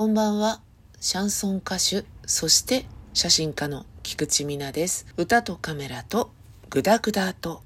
こんばんは。シャンソン歌手、そして写真家の菊池美奈です。歌とカメラとグダグダと。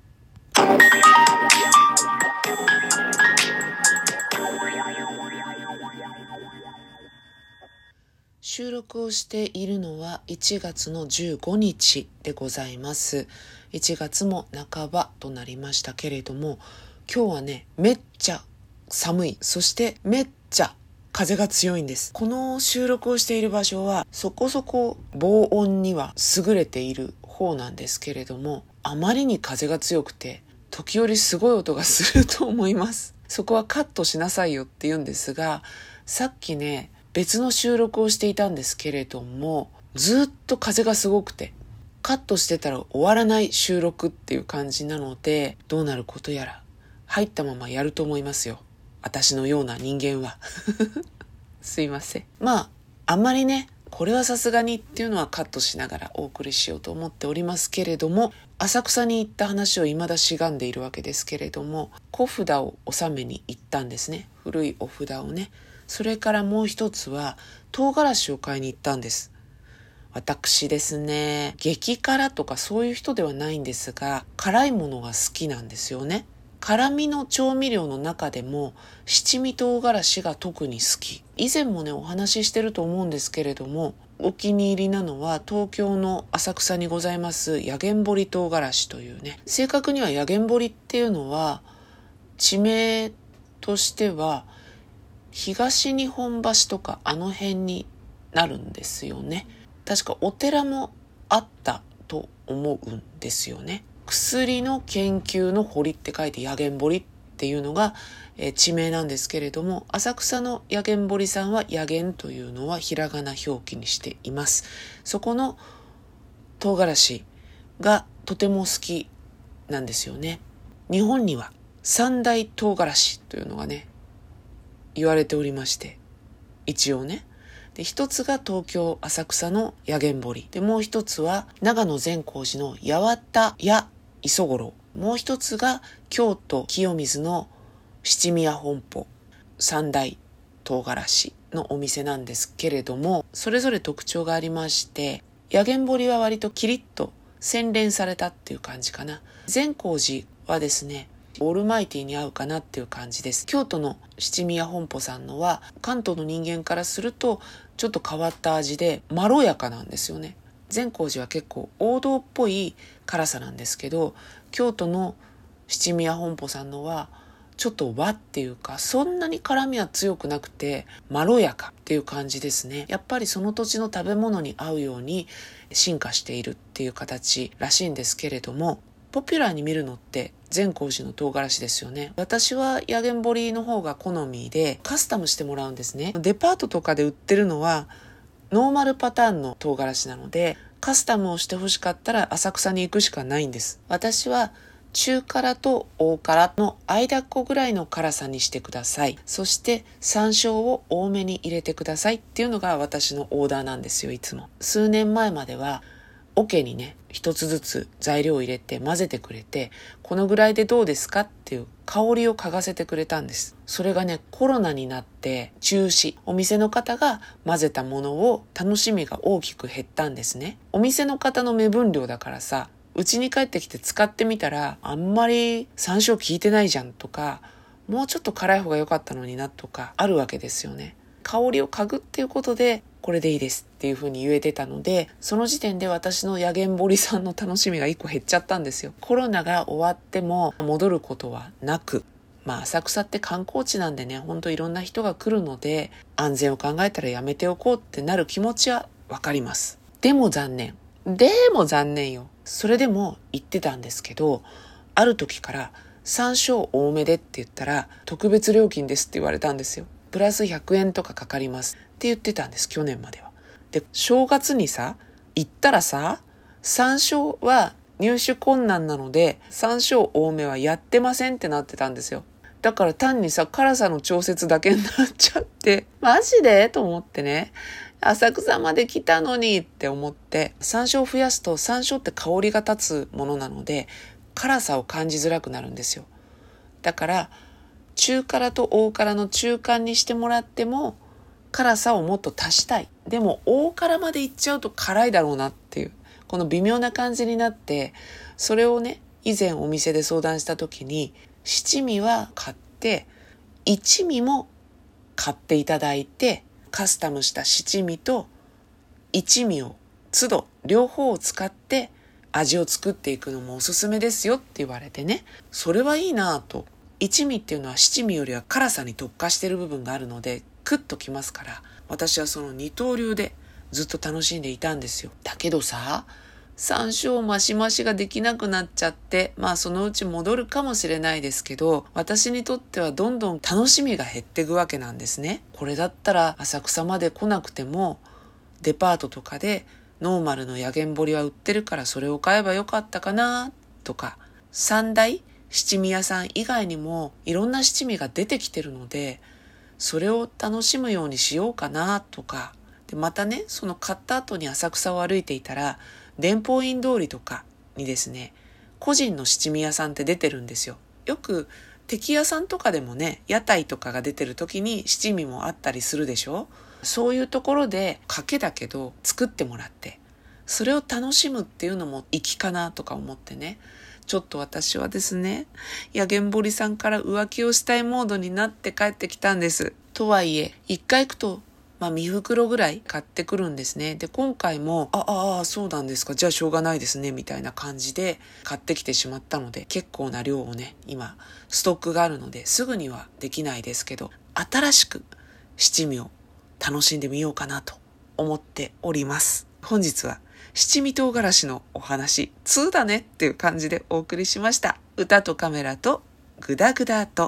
収録をしているのは1月の15日でございます。1月も半ばとなりましたけれども、今日はね、めっちゃ寒い。そしてめっちゃ風が強いんです。この収録をしている場所はそこそこ防音には優れている方なんですけれども、あまりに風が強くて、時折すごい音がすると思います。そこはカットしなさいよって言うんですが、さっきね、別の収録をしていたんですけれども、ずっと風がすごくて、カットしてたら終わらない収録っていう感じなので、どうなることやら、入ったままやると思いますよ。私のような人間は。すいません。まあ、あんまりね、これはさすがにっていうのはカットしながらお送りしようと思っておりますけれども、浅草に行った話を未だしがんでいるわけですけれども、小札を納めに行ったんですね。古いお札をね。それからもう一つは、唐辛子を買いに行ったんです。私ですね、激辛とかそういう人ではないんですが、辛いものが好きなんですよね。辛味の調味料の中でも七味唐辛子が特に好き。以前もね、お話ししてると思うんですけれども、お気に入りなのは東京の浅草にございますヤゲンボリ唐辛子というね、正確にはヤゲンボリっていうのは地名としては東日本橋とかあの辺になるんですよね。確かお寺もあったと思うんですよね。薬の研究の堀って書いてヤゲンボリっていうのが、えー、地名なんですけれども、浅草のヤゲンボリさんはヤゲンというのはひらがな表記にしています。そこの唐辛子がとても好きなんですよね。日本には三大唐辛子というのがね、言われておりまして、一応ね。で、一つが東京浅草のヤゲンボリ。で、もう一つは長野善光寺の八幡屋磯五郎。もう一つが京都清水の七宮本舗三大唐辛子のお店なんですけれども、それぞれ特徴がありまして、野源堀は割とキリッと洗練されたっていう感じかな。善光寺はですね、オールマイティに合うかなっていう感じです。京都の七宮本舗さんのは、関東の人間からすると、ちょっと変わった味で、まろやかなんですよね。善光寺は結構王道っぽい辛さなんですけど京都の七宮本舗さんのはちょっと和っていうかそんなに辛みは強くなくてまろやかっていう感じですねやっぱりその土地の食べ物に合うように進化しているっていう形らしいんですけれどもポピュラーに見るのって善光寺の唐辛子ですよね。私はヤゲンボリの方が好みでカスタムしてもらうんですね。デパートとかで売ってるのはノーマルパターンの唐辛子なので、カスタムをして欲しかったら浅草に行くしかないんです。私は中辛と大辛の間っこぐらいの辛さにしてください。そして山椒を多めに入れてくださいっていうのが私のオーダーなんですよ、いつも。数年前までは桶にね、一つずつ材料を入れて混ぜてくれて、このぐらいでどうですかっていう香りを嗅がせてくれたんです。それがね、コロナになって中止。お店の方が混ぜたものを楽しみが大きく減ったんですね。お店の方の目分量だからさ、うちに帰ってきて使ってみたら、あんまり山椒効いてないじゃんとか、もうちょっと辛い方が良かったのになとか、あるわけですよね。香りを嗅ぐっていうことでこれでいいですっていうふうに言えてたので、その時点で私の野源堀さんの楽しみが一個減っちゃったんですよ。コロナが終わっても戻ることはなく、まあ浅草って観光地なんでね、ほんといろんな人が来るので、安全を考えたらやめておこうってなる気持ちはわかります。でも残念。でも残念よ。それでも言ってたんですけど、ある時から山椒多めでって言ったら特別料金ですって言われたんですよ。プラス100円とかかかりますって言ってたんです、去年までは。で、正月にさ、行ったらさ、山椒は入手困難なので、山椒多めはやってませんってなってたんですよ。だから単にさ、辛さの調節だけになっちゃって、マジで？と思ってね。浅草まで来たのにって思って、山椒を増やすと山椒って香りが立つものなので、辛さを感じづらくなるんですよ。だから、中辛と大辛の中間にしてもらっても辛さをもっと足したい。でも大辛までいっちゃうと辛いだろうなっていう、この微妙な感じになって、それをね、以前お店で相談した時に、七味は買って、一味も買っていただいて、カスタムした七味と一味を都度両方を使って味を作っていくのもおすすめですよって言われてね、それはいいなぁと。一味っていうのは七味よりは辛さに特化してる部分があるので、クッときますから、私はその二刀流でずっと楽しんでいたんですよ。だけどさ、山椒マシマシができなくなっちゃって、まあそのうち戻るかもしれないですけど、私にとってはどんどん楽しみが減っていくわけなんですね。これだったら浅草まで来なくても、デパートとかでノーマルの野源堀は売ってるからそれを買えばよかったかなとか、三大七味屋さん以外にもいろんな七味が出てきてるので、それを楽しむようにしようかなとか、でまたね、その買った後に浅草を歩いていたら、伝法院通りとかにですね、個人の七味屋さんって出てるんですよ。よく敵屋さんとかでもね、屋台とかが出てる時に七味もあったりするでしょ？そういうところで賭けだけど作ってもらって、それを楽しむっていうのも粋かなとか思ってね、ちょっと私はですね、やげんぼりさんから浮気をしたいモードになって帰ってきたんです。とはいえ、一回行くと、まあ、2袋ぐらい買ってくるんですね。で、今回も、あ、ああ、そうなんですか。じゃあしょうがないですね。みたいな感じで買ってきてしまったので、結構な量をね、今、ストックがあるので、すぐにはできないですけど、新しく七味を楽しんでみようかなと思っております。本日は七味唐辛子のお話、2だねっていう感じでお送りしました。歌とカメラとグダグダと